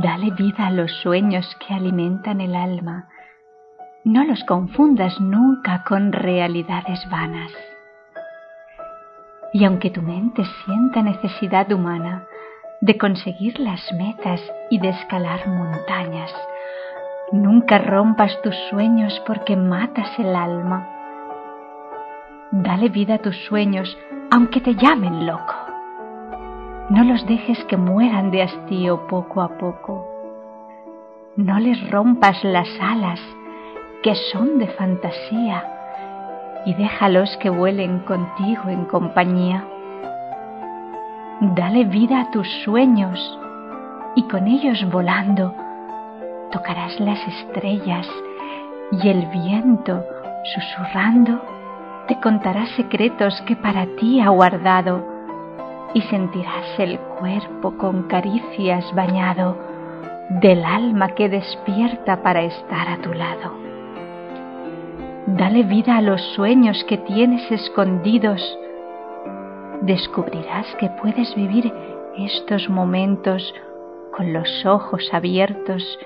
Dale vida a los sueños que alimentan el alma. No los confundas nunca con realidades vanas. Y aunque tu mente sienta necesidad humana de conseguir las metas y de escalar montañas, nunca rompas tus sueños porque matas el alma. Dale vida a tus sueños aunque te llamen loco. No los dejes que mueran de hastío poco a poco. No les rompas las alas que son de fantasía y déjalos que vuelen contigo en compañía. Dale vida a tus sueños y con ellos volando tocarás las estrellas y el viento susurrando te contará secretos que para ti ha guardado y sentirás el cuerpo con caricias bañado del alma que despierta para estar a tu lado. Dale vida a los sueños que tienes escondidos. Descubrirás que puedes vivir estos momentos con los ojos abiertos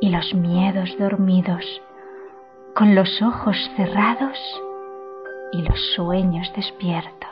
y los miedos dormidos, con los ojos cerrados y los sueños despiertos.